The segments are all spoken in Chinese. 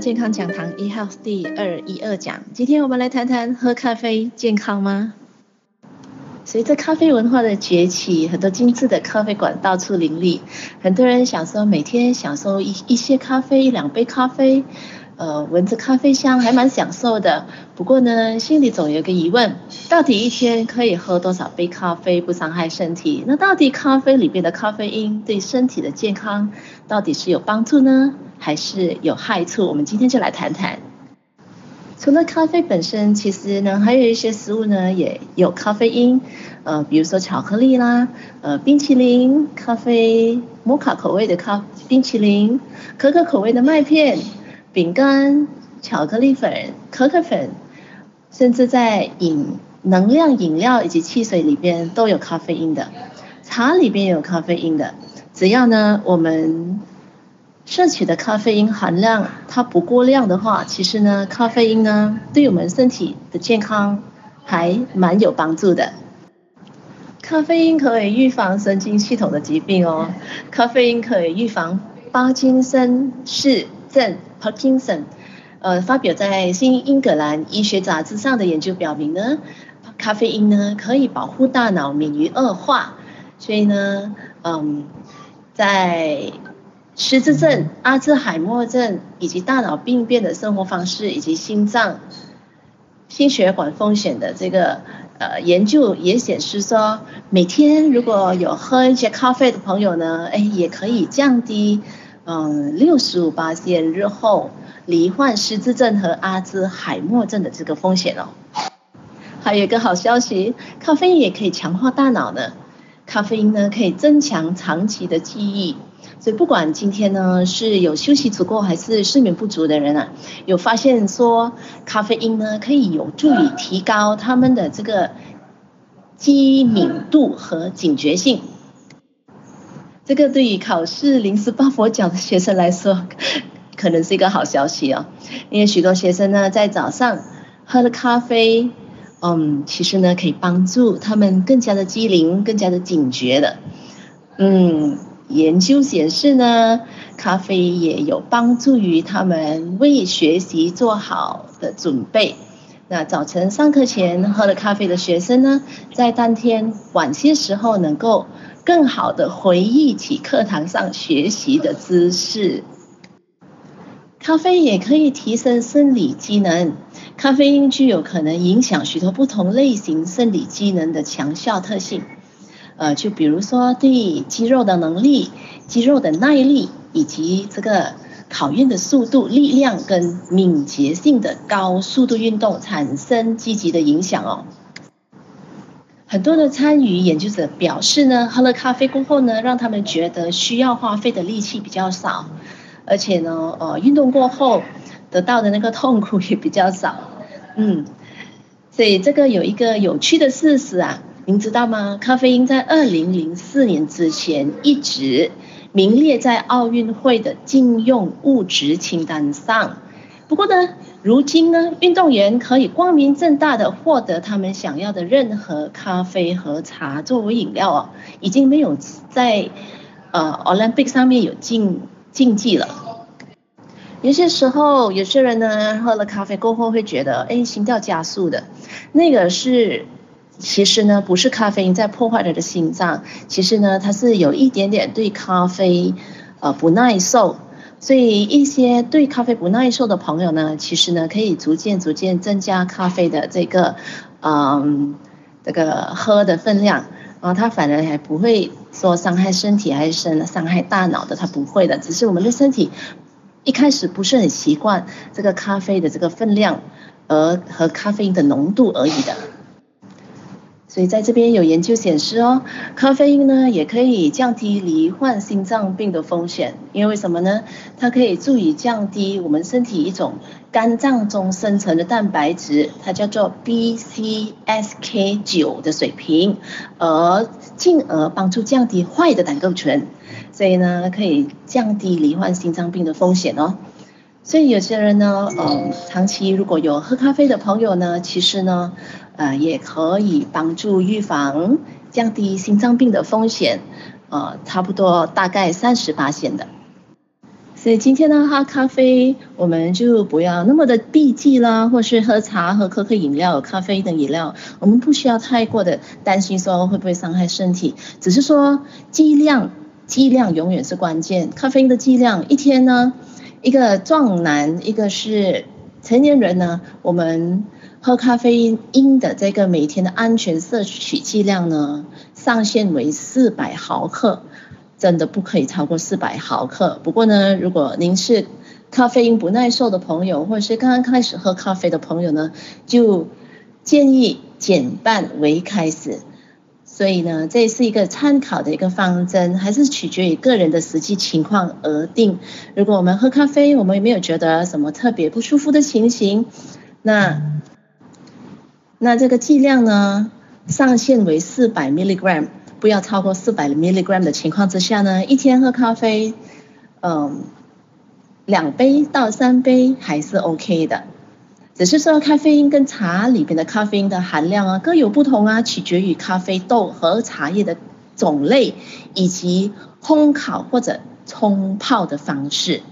健康讲堂 eHealth 第二一二讲，今天我们来谈谈喝咖啡健康吗？随着咖啡文化的崛起，很多精致的咖啡馆到处林立，很多人享受每天享受一一些咖啡，一两杯咖啡，呃，闻着咖啡香还蛮享受的。不过呢，心里总有个疑问，到底一天可以喝多少杯咖啡不伤害身体？那到底咖啡里边的咖啡因对身体的健康到底是有帮助呢？还是有害处，我们今天就来谈谈。除了咖啡本身，其实呢，还有一些食物呢也有咖啡因，呃，比如说巧克力啦，呃，冰淇淋、咖啡、摩卡口味的咖冰淇淋、可可口味的麦片、饼干、巧克力粉、可可粉，甚至在饮能量饮料以及汽水里边都有咖啡因的，茶里边也有咖啡因的，只要呢我们。摄取的咖啡因含量，它不过量的话，其实呢，咖啡因呢，对我们身体的健康还蛮有帮助的。咖啡因可以预防神经系统的疾病哦，咖啡因可以预防帕金森氏症 （Parkinson）。呃，发表在《新英格兰医学杂志》上的研究表明呢，咖啡因呢可以保护大脑免于恶化，所以呢，嗯，在失智症、阿兹海默症以及大脑病变的生活方式，以及心脏、心血管风险的这个呃研究也显示说，每天如果有喝一些咖啡的朋友呢，哎，也可以降低嗯六十五%日后罹患失智症和阿兹海默症的这个风险哦。还有一个好消息，咖啡因也可以强化大脑呢，咖啡因呢可以增强长期的记忆。所以不管今天呢是有休息足够还是睡眠不足的人啊，有发现说咖啡因呢可以有助于提高他们的这个机敏度和警觉性。这个对于考试临时抱佛脚的学生来说，可能是一个好消息哦。因为许多学生呢在早上喝了咖啡，嗯，其实呢可以帮助他们更加的机灵、更加的警觉的，嗯。研究显示呢，咖啡也有帮助于他们为学习做好的准备。那早晨上课前喝了咖啡的学生呢，在当天晚些时候能够更好的回忆起课堂上学习的知识。咖啡也可以提升生理机能，咖啡因具有可能影响许多不同类型生理机能的强效特性。呃，就比如说对肌肉的能力、肌肉的耐力，以及这个考验的速度、力量跟敏捷性的高速度运动产生积极的影响哦。很多的参与研究者表示呢，喝了咖啡过后呢，让他们觉得需要花费的力气比较少，而且呢，呃，运动过后得到的那个痛苦也比较少。嗯，所以这个有一个有趣的事实啊。您知道吗？咖啡因在二零零四年之前一直名列在奥运会的禁用物质清单上。不过呢，如今呢，运动员可以光明正大的获得他们想要的任何咖啡和茶作为饮料哦，已经没有在呃 Olympic 上面有禁禁忌了。有些时候，有些人呢喝了咖啡过后会觉得，哎，心跳加速的，那个是。其实呢，不是咖啡因在破坏他的心脏，其实呢，它是有一点点对咖啡，呃，不耐受。所以一些对咖啡不耐受的朋友呢，其实呢，可以逐渐逐渐增加咖啡的这个，嗯，这个喝的分量，啊，它反而还不会说伤害身体，还是伤伤害大脑的，它不会的，只是我们的身体一开始不是很习惯这个咖啡的这个分量，而和咖啡因的浓度而已的。所以在这边有研究显示哦，咖啡因呢也可以降低罹患心脏病的风险，因为什么呢？它可以助于降低我们身体一种肝脏中生成的蛋白质，它叫做 BCSK9 的水平，而进而帮助降低坏的胆固醇，所以呢可以降低罹患心脏病的风险哦。所以有些人呢，嗯，长期如果有喝咖啡的朋友呢，其实呢，呃，也可以帮助预防、降低心脏病的风险，呃，差不多大概三十八线的。所以今天呢，喝咖啡我们就不要那么的避忌啦，或是喝茶、喝可可饮料、咖啡等饮料，我们不需要太过的担心说会不会伤害身体，只是说剂量，剂量永远是关键。咖啡因的剂量，一天呢，一个壮男，一个是成年人呢，我们喝咖啡因的这个每天的安全摄取剂量呢，上限为四百毫克。真的不可以超过四百毫克。不过呢，如果您是咖啡因不耐受的朋友，或者是刚刚开始喝咖啡的朋友呢，就建议减半为开始。所以呢，这是一个参考的一个方针，还是取决于个人的实际情况而定。如果我们喝咖啡，我们也没有觉得什么特别不舒服的情形，那那这个剂量呢，上限为四百 milligram。不要超过四百 milligram 的情况之下呢，一天喝咖啡，嗯，两杯到三杯还是 OK 的。只是说咖啡因跟茶里边的咖啡因的含量啊各有不同啊，取决于咖啡豆和茶叶的种类以及烘烤或者冲泡的方式。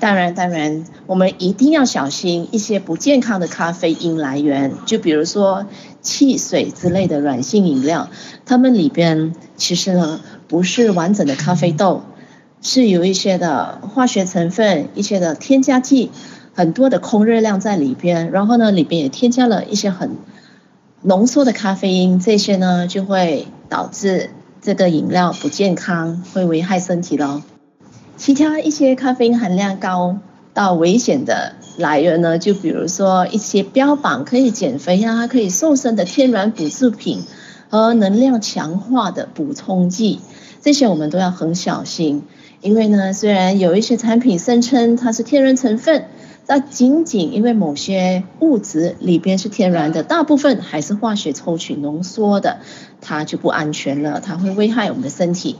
当然，当然，我们一定要小心一些不健康的咖啡因来源，就比如说汽水之类的软性饮料，它们里边其实呢不是完整的咖啡豆，是有一些的化学成分、一些的添加剂，很多的空热量在里边，然后呢里边也添加了一些很浓缩的咖啡因，这些呢就会导致这个饮料不健康，会危害身体喽。其他一些咖啡因含量高到危险的来源呢，就比如说一些标榜可以减肥啊、可以瘦身的天然补助品和能量强化的补充剂，这些我们都要很小心。因为呢，虽然有一些产品声称它是天然成分，但仅仅因为某些物质里边是天然的，大部分还是化学抽取浓缩的，它就不安全了，它会危害我们的身体。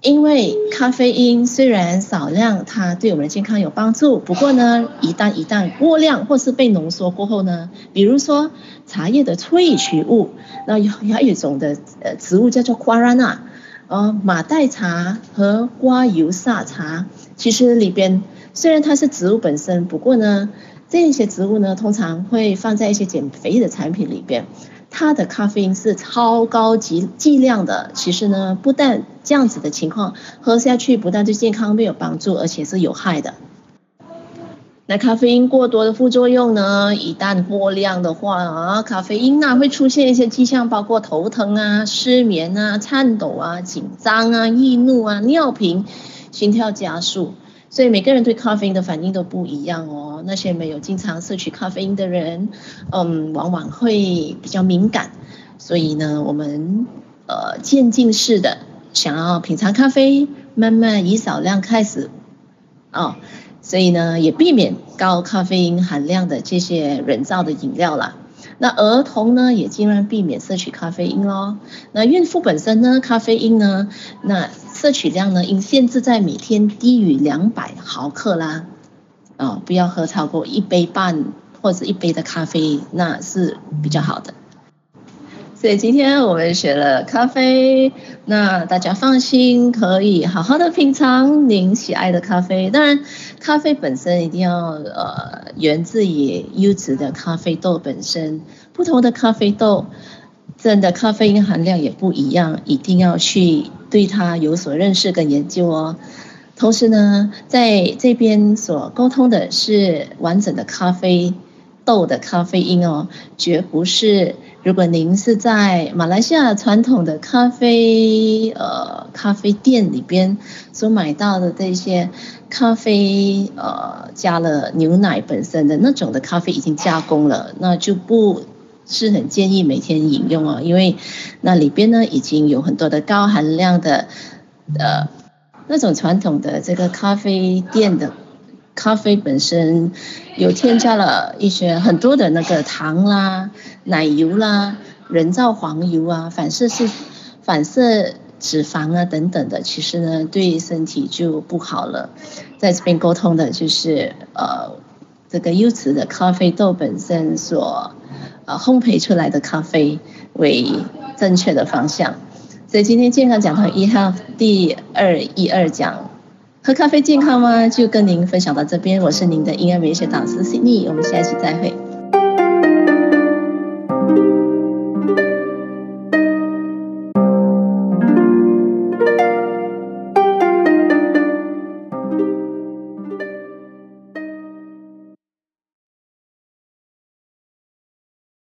因为咖啡因虽然少量，它对我们的健康有帮助。不过呢，一旦一旦过量或是被浓缩过后呢，比如说茶叶的萃取物，那有有一种的呃植物叫做瓜拉纳，嗯马黛茶和瓜油萨茶，其实里边虽然它是植物本身，不过呢，这些植物呢通常会放在一些减肥的产品里边。它的咖啡因是超高级剂量的，其实呢，不但这样子的情况喝下去，不但对健康没有帮助，而且是有害的。那咖啡因过多的副作用呢？一旦过量的话啊，咖啡因呢会出现一些迹象，包括头疼啊、失眠啊、颤抖啊、紧张啊、易怒啊、尿频、心跳加速。所以每个人对咖啡因的反应都不一样哦。那些没有经常摄取咖啡因的人，嗯，往往会比较敏感。所以呢，我们呃渐进式的想要品尝咖啡，慢慢以少量开始，哦，所以呢也避免高咖啡因含量的这些人造的饮料啦。那儿童呢也尽量避免摄取咖啡因咯。那孕妇本身呢，咖啡因呢，那。摄取量呢，应限制在每天低于两百毫克啦，哦，不要喝超过一杯半或者一杯的咖啡，那是比较好的。所以今天我们学了咖啡，那大家放心，可以好好的品尝您喜爱的咖啡。当然，咖啡本身一定要呃源自于优质的咖啡豆本身，不同的咖啡豆。真的咖啡因含量也不一样，一定要去对它有所认识跟研究哦。同时呢，在这边所沟通的是完整的咖啡豆的咖啡因哦，绝不是。如果您是在马来西亚传统的咖啡呃咖啡店里边所买到的这些咖啡呃加了牛奶本身的那种的咖啡已经加工了，那就不。是很建议每天饮用哦，因为那里边呢已经有很多的高含量的呃那种传统的这个咖啡店的咖啡本身有添加了一些很多的那个糖啦、奶油啦、人造黄油啊、反式是反式脂肪啊等等的，其实呢对身体就不好了。在这边沟通的就是呃这个优质的咖啡豆本身所。呃，烘焙出来的咖啡为正确的方向，所以今天健康讲堂一号第二一二讲喝咖啡健康吗？就跟您分享到这边，我是您的婴儿美学导师 Cindy，我们下期再会。